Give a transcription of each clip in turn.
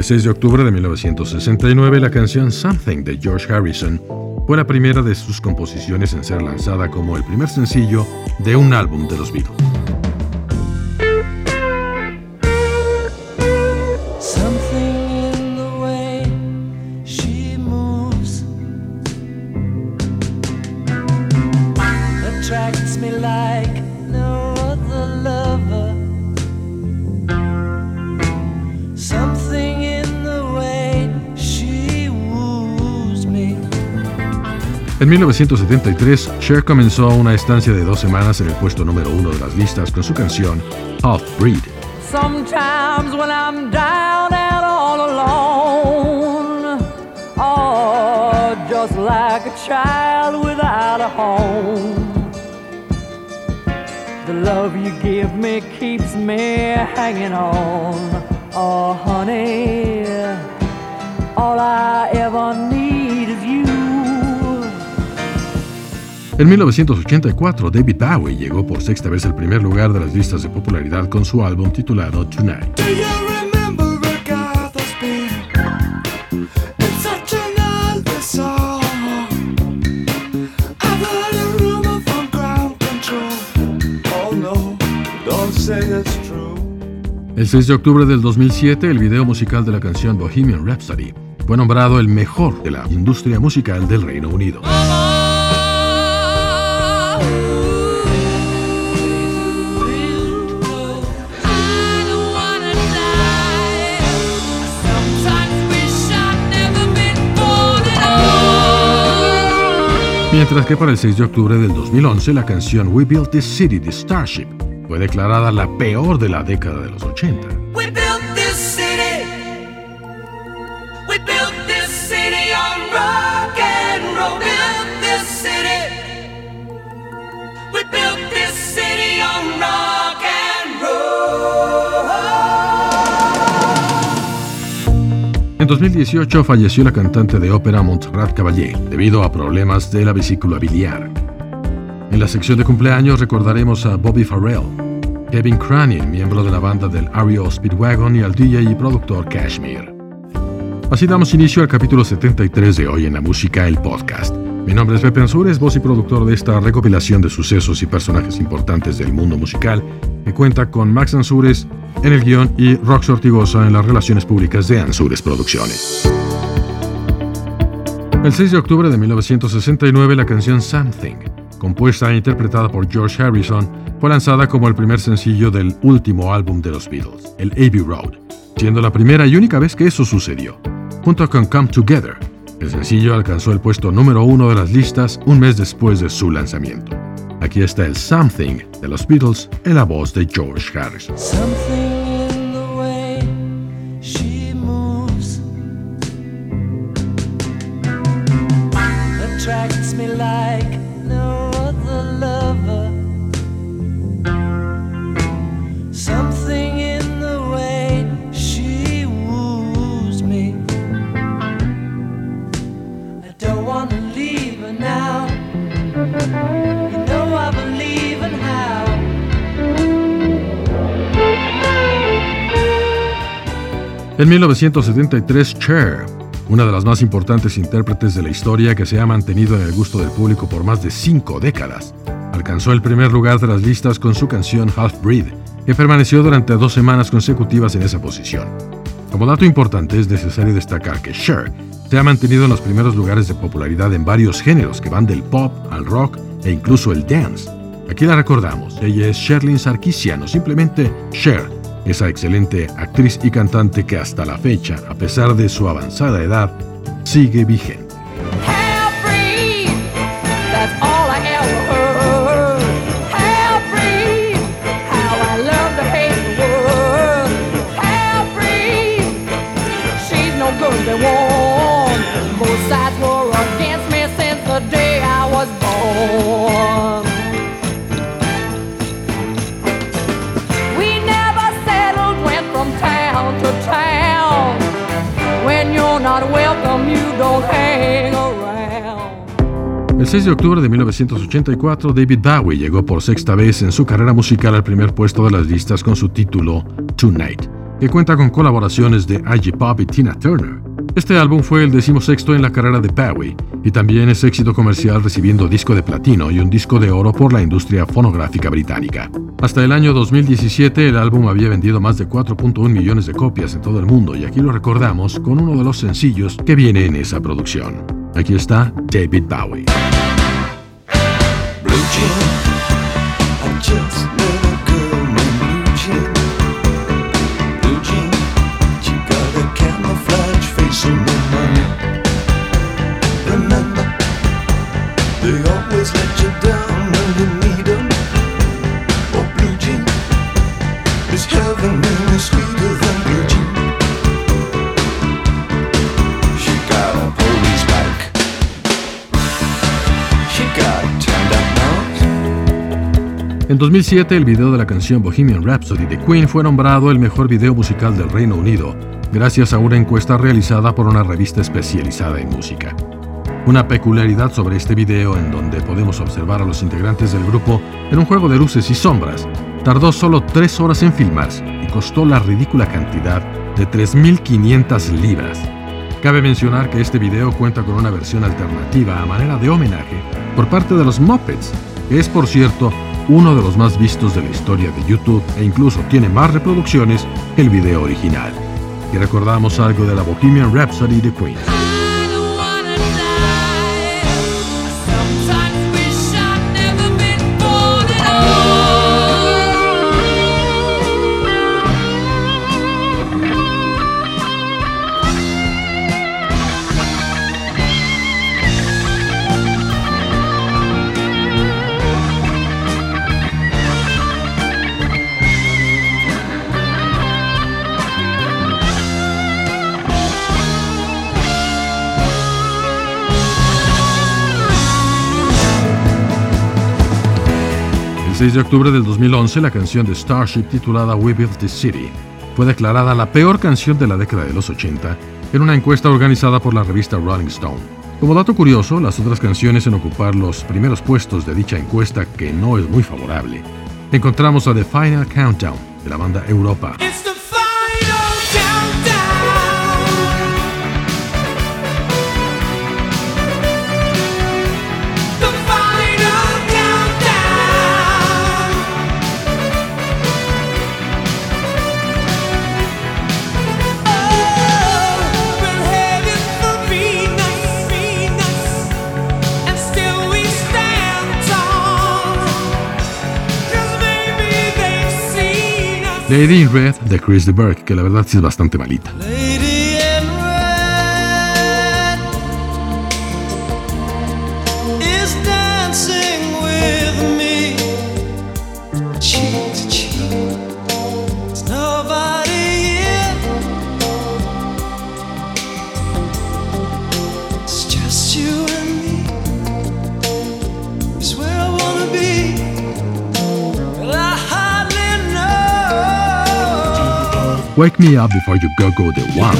El 6 de octubre de 1969, la canción Something de George Harrison fue la primera de sus composiciones en ser lanzada como el primer sencillo de un álbum de los Beatles. 1973, Cher comenzó una estancia de dos semanas en el puesto número uno de las listas con su canción Half Breed. Sometimes when I'm down and all alone, oh, just like a child without a home. The love you give me keeps me hanging on. Oh, honey, all I ever need En 1984, David Bowie llegó por sexta vez al primer lugar de las listas de popularidad con su álbum titulado Tonight. El 6 de octubre del 2007, el video musical de la canción Bohemian Rhapsody fue nombrado el mejor de la industria musical del Reino Unido. Mientras que para el 6 de octubre del 2011 la canción We Built This City, The Starship, fue declarada la peor de la década de los 80. 2018 falleció la cantante de ópera Montserrat Caballé debido a problemas de la vesícula biliar. En la sección de cumpleaños recordaremos a Bobby Farrell, Kevin Cranion, miembro de la banda del REO Speedwagon, y al DJ y productor Kashmir. Así damos inicio al capítulo 73 de Hoy en la Música, el podcast. Mi nombre es Pepe Ansures, voz y productor de esta recopilación de sucesos y personajes importantes del mundo musical, que cuenta con Max Ansures, en el guion y Rox Ortigosa en las relaciones públicas de Ansures Producciones. El 6 de octubre de 1969 la canción Something, compuesta e interpretada por George Harrison, fue lanzada como el primer sencillo del último álbum de los Beatles, el Abbey Road, siendo la primera y única vez que eso sucedió. Junto con Come Together, el sencillo alcanzó el puesto número uno de las listas un mes después de su lanzamiento. Aquí está el Something de los Beatles en la voz de George Harrison. En 1973, Cher, una de las más importantes intérpretes de la historia que se ha mantenido en el gusto del público por más de cinco décadas, alcanzó el primer lugar de las listas con su canción Half Breed, que permaneció durante dos semanas consecutivas en esa posición. Como dato importante, es necesario destacar que Cher se ha mantenido en los primeros lugares de popularidad en varios géneros que van del pop al rock e incluso el dance. Aquí la recordamos, ella es Sherlyn Sarkisian simplemente Cher, esa excelente actriz y cantante que hasta la fecha, a pesar de su avanzada edad, sigue vigente. El 6 de octubre de 1984, David Bowie llegó por sexta vez en su carrera musical al primer puesto de las listas con su título Tonight, que cuenta con colaboraciones de Iggy Pop y Tina Turner. Este álbum fue el decimosexto en la carrera de Bowie y también es éxito comercial recibiendo disco de platino y un disco de oro por la industria fonográfica británica. Hasta el año 2017 el álbum había vendido más de 4.1 millones de copias en todo el mundo y aquí lo recordamos con uno de los sencillos que viene en esa producción. Aquí está David Bowie. 2007, el video de la canción Bohemian Rhapsody de Queen fue nombrado el mejor video musical del Reino Unido, gracias a una encuesta realizada por una revista especializada en música. Una peculiaridad sobre este video, en donde podemos observar a los integrantes del grupo en un juego de luces y sombras, tardó solo 3 horas en filmarse y costó la ridícula cantidad de 3.500 libras. Cabe mencionar que este video cuenta con una versión alternativa a manera de homenaje por parte de los Muppets, que es por cierto uno de los más vistos de la historia de YouTube e incluso tiene más reproducciones que el video original. Y recordamos algo de la Bohemian Rhapsody de Queen. 6 de octubre del 2011, la canción de Starship titulada We Built This City fue declarada la peor canción de la década de los 80 en una encuesta organizada por la revista Rolling Stone. Como dato curioso, las otras canciones en ocupar los primeros puestos de dicha encuesta, que no es muy favorable, encontramos a The Final Countdown de la banda Europa. Lady in Red de Chris de Burke, que la verdad sí es bastante malita. Wake me up before you go go the one.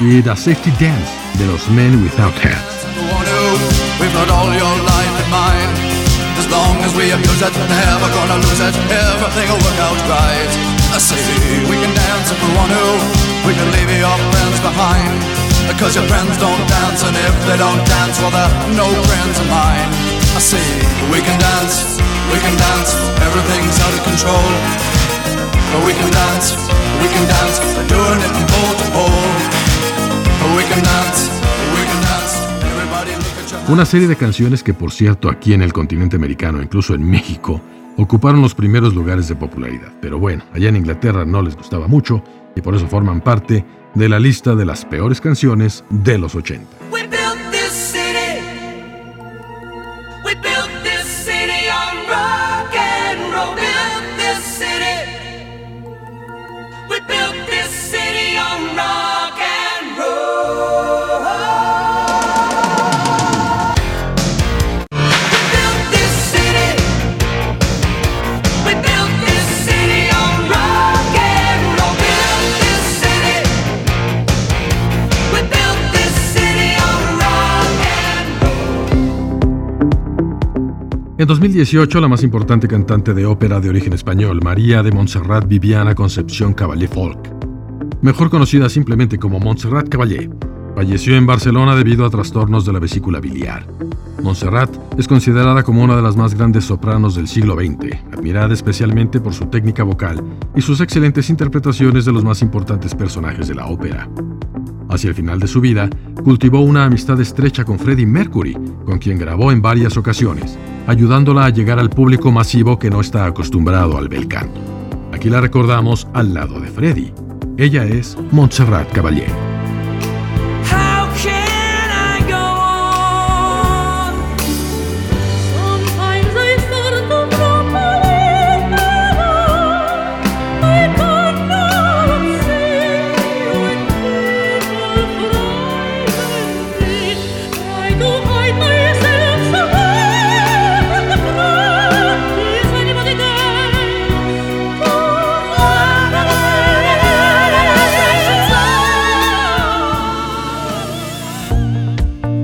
Y The Safety Dance de los Men Without Hats. We abuse it, never gonna lose it. Everything will work out right. I say we can dance if we want to. We can leave your friends behind. Because your friends don't dance, and if they don't dance, well, they're no friends of mine. I say we can dance, we can dance. Everything's out of control. But we can dance, we can dance. Doing it from pole to pole. We can dance. Una serie de canciones que, por cierto, aquí en el continente americano, incluso en México, ocuparon los primeros lugares de popularidad. Pero bueno, allá en Inglaterra no les gustaba mucho y por eso forman parte de la lista de las peores canciones de los 80. 2018, la más importante cantante de ópera de origen español, María de Montserrat Viviana Concepción Caballé Folk, mejor conocida simplemente como Montserrat Caballé, falleció en Barcelona debido a trastornos de la vesícula biliar. Montserrat es considerada como una de las más grandes sopranos del siglo XX, admirada especialmente por su técnica vocal y sus excelentes interpretaciones de los más importantes personajes de la ópera. Hacia el final de su vida, cultivó una amistad estrecha con Freddie Mercury, con quien grabó en varias ocasiones, ayudándola a llegar al público masivo que no está acostumbrado al bel canto. Aquí la recordamos al lado de Freddie. Ella es Montserrat Caballé.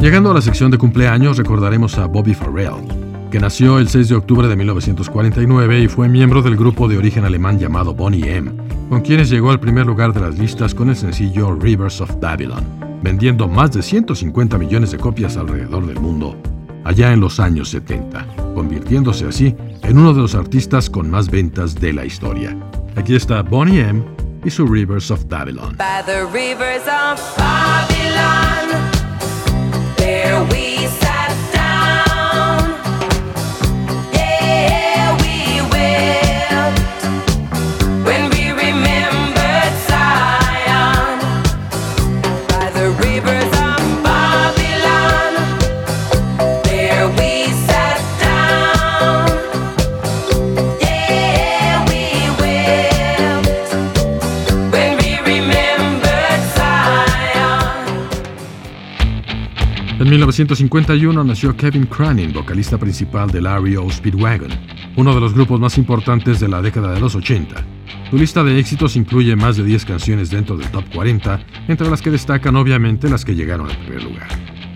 Llegando a la sección de cumpleaños, recordaremos a Bobby Farrell, que nació el 6 de octubre de 1949 y fue miembro del grupo de origen alemán llamado Bonnie M, con quienes llegó al primer lugar de las listas con el sencillo Rivers of Babylon, vendiendo más de 150 millones de copias alrededor del mundo, allá en los años 70, convirtiéndose así en uno de los artistas con más ventas de la historia. Aquí está Bonnie M y su Rivers of Babylon. we 1951 nació Kevin Cranin, vocalista principal del R.E.O. Speedwagon, uno de los grupos más importantes de la década de los 80. Su lista de éxitos incluye más de 10 canciones dentro del top 40, entre las que destacan obviamente las que llegaron al primer lugar.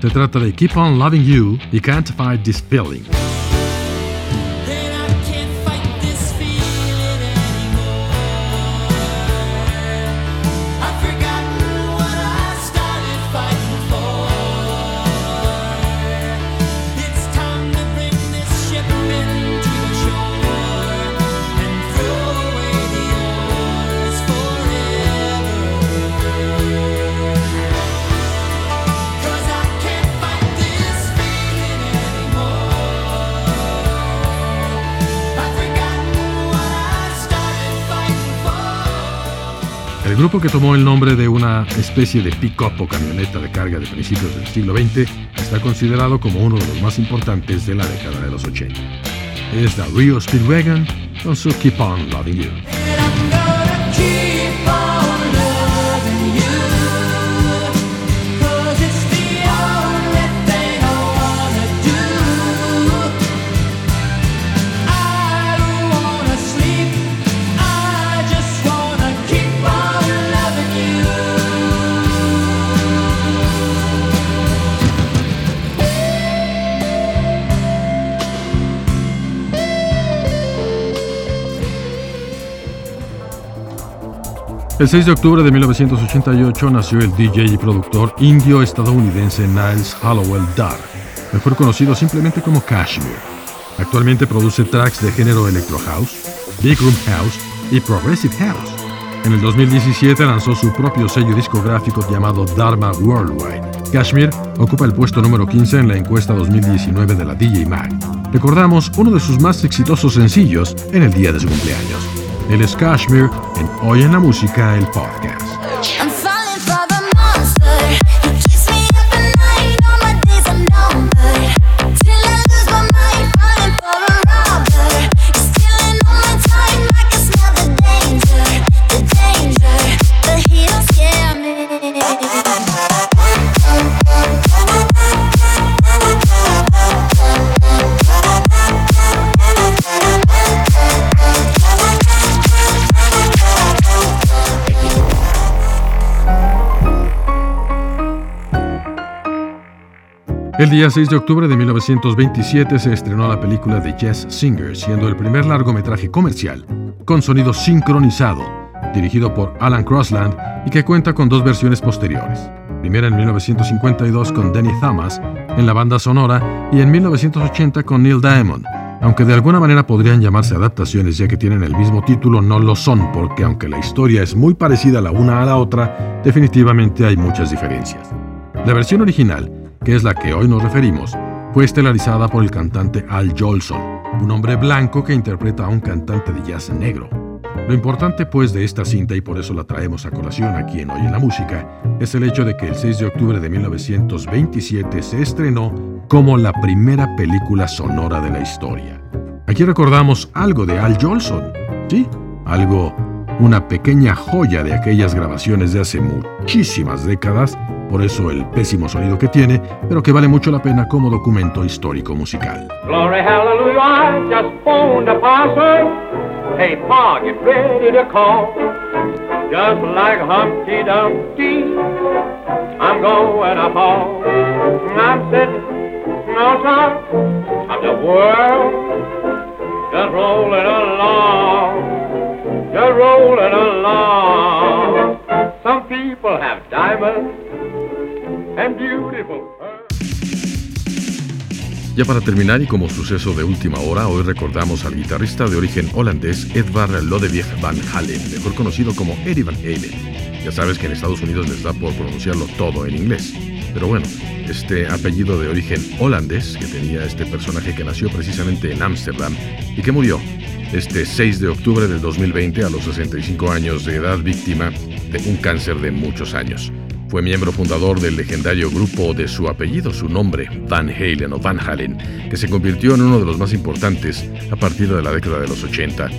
Se trata de Keep On Loving You y Can't Fight This Feeling. Grupo que tomó el nombre de una especie de pick-up o camioneta de carga de principios del siglo XX está considerado como uno de los más importantes de la década de los 80. Es la Rio Speedwagon con su Keep On Loving You. El 6 de octubre de 1988 nació el DJ y productor indio estadounidense Niles Hollowell Darr, mejor conocido simplemente como Kashmir. Actualmente produce tracks de género Electro House, Big Room House y Progressive House. En el 2017 lanzó su propio sello discográfico llamado Dharma Worldwide. Kashmir ocupa el puesto número 15 en la encuesta 2019 de la DJ Mag. Recordamos uno de sus más exitosos sencillos en el día de su cumpleaños. Él es Kashmir en Hoy en la Música, el podcast. El día 6 de octubre de 1927 se estrenó la película The Jazz Singer, siendo el primer largometraje comercial con sonido sincronizado, dirigido por Alan Crossland y que cuenta con dos versiones posteriores. Primera en 1952 con Danny Thomas en la banda sonora y en 1980 con Neil Diamond. Aunque de alguna manera podrían llamarse adaptaciones ya que tienen el mismo título, no lo son porque aunque la historia es muy parecida la una a la otra, definitivamente hay muchas diferencias. La versión original que es la que hoy nos referimos, fue estelarizada por el cantante Al Jolson, un hombre blanco que interpreta a un cantante de jazz negro. Lo importante pues de esta cinta, y por eso la traemos a colación aquí en Hoy en la Música, es el hecho de que el 6 de octubre de 1927 se estrenó como la primera película sonora de la historia. Aquí recordamos algo de Al Jolson, ¿sí? Algo, una pequeña joya de aquellas grabaciones de hace muchísimas décadas por eso el pésimo sonido que tiene, pero que vale mucho la pena como documento histórico musical. Glory, hallelujah, I just phoned a parson. Hey, Pa, get ready to call. Just like Humpty Dumpty, I'm going to fall. I'm sitting on top of the world, just rolling along, just rolling along. Some people have diamonds. Ya para terminar y como suceso de última hora, hoy recordamos al guitarrista de origen holandés Edvard Lodewijk van Halen, mejor conocido como Eddie Van Halen. Ya sabes que en Estados Unidos les da por pronunciarlo todo en inglés. Pero bueno, este apellido de origen holandés que tenía este personaje que nació precisamente en Ámsterdam y que murió este 6 de octubre del 2020 a los 65 años de edad víctima de un cáncer de muchos años. Fue miembro fundador del legendario grupo de su apellido, su nombre, Van Halen o Van Halen, que se convirtió en uno de los más importantes a partir de la década de los 80.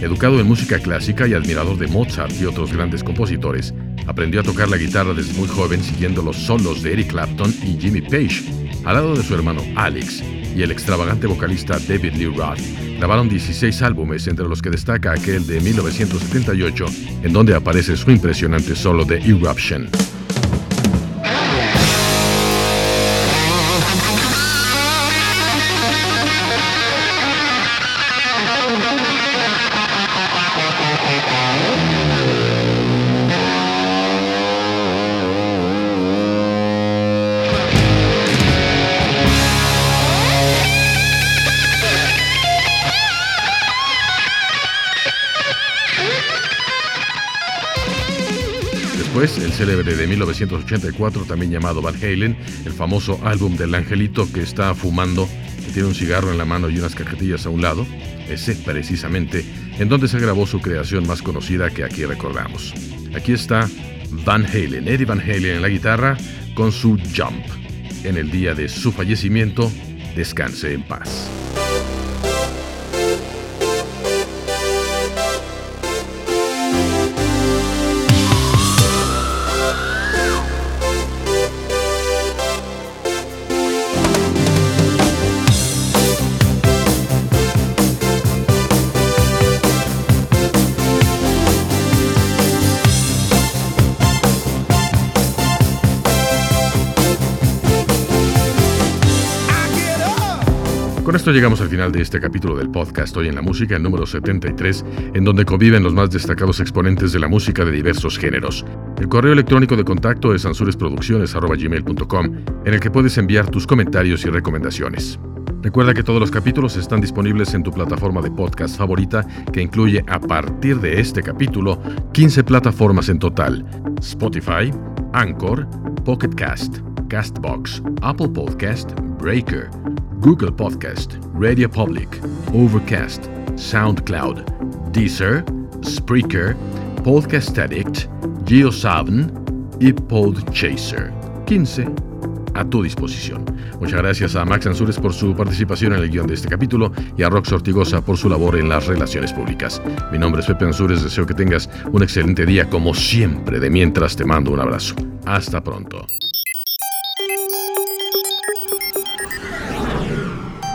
Educado en música clásica y admirador de Mozart y otros grandes compositores, aprendió a tocar la guitarra desde muy joven siguiendo los solos de Eric Clapton y Jimmy Page, al lado de su hermano Alex y el extravagante vocalista David Lee Roth. Grabaron 16 álbumes, entre los que destaca aquel de 1978, en donde aparece su impresionante solo de Eruption. Célebre de 1984, también llamado Van Halen, el famoso álbum del angelito que está fumando, que tiene un cigarro en la mano y unas cajetillas a un lado, ese precisamente, en donde se grabó su creación más conocida que aquí recordamos. Aquí está Van Halen, Eddie Van Halen en la guitarra, con su Jump. En el día de su fallecimiento, descanse en paz. Llegamos al final de este capítulo del podcast Hoy en la Música, el número 73, en donde conviven los más destacados exponentes de la música de diversos géneros. El correo electrónico de contacto es ansuresproducciones.gmail.com, en el que puedes enviar tus comentarios y recomendaciones. Recuerda que todos los capítulos están disponibles en tu plataforma de podcast favorita, que incluye a partir de este capítulo 15 plataformas en total: Spotify, Anchor, Pocket Cast, Castbox, Apple Podcast, Breaker. Google Podcast, Radio Public, Overcast, SoundCloud, Deezer, Spreaker, Podcast Addict, GeoSaven y Podchaser. 15 a tu disposición. Muchas gracias a Max Ansures por su participación en el guion de este capítulo y a Rox Ortigosa por su labor en las relaciones públicas. Mi nombre es Pepe Ansures, deseo que tengas un excelente día como siempre. De mientras te mando un abrazo. Hasta pronto.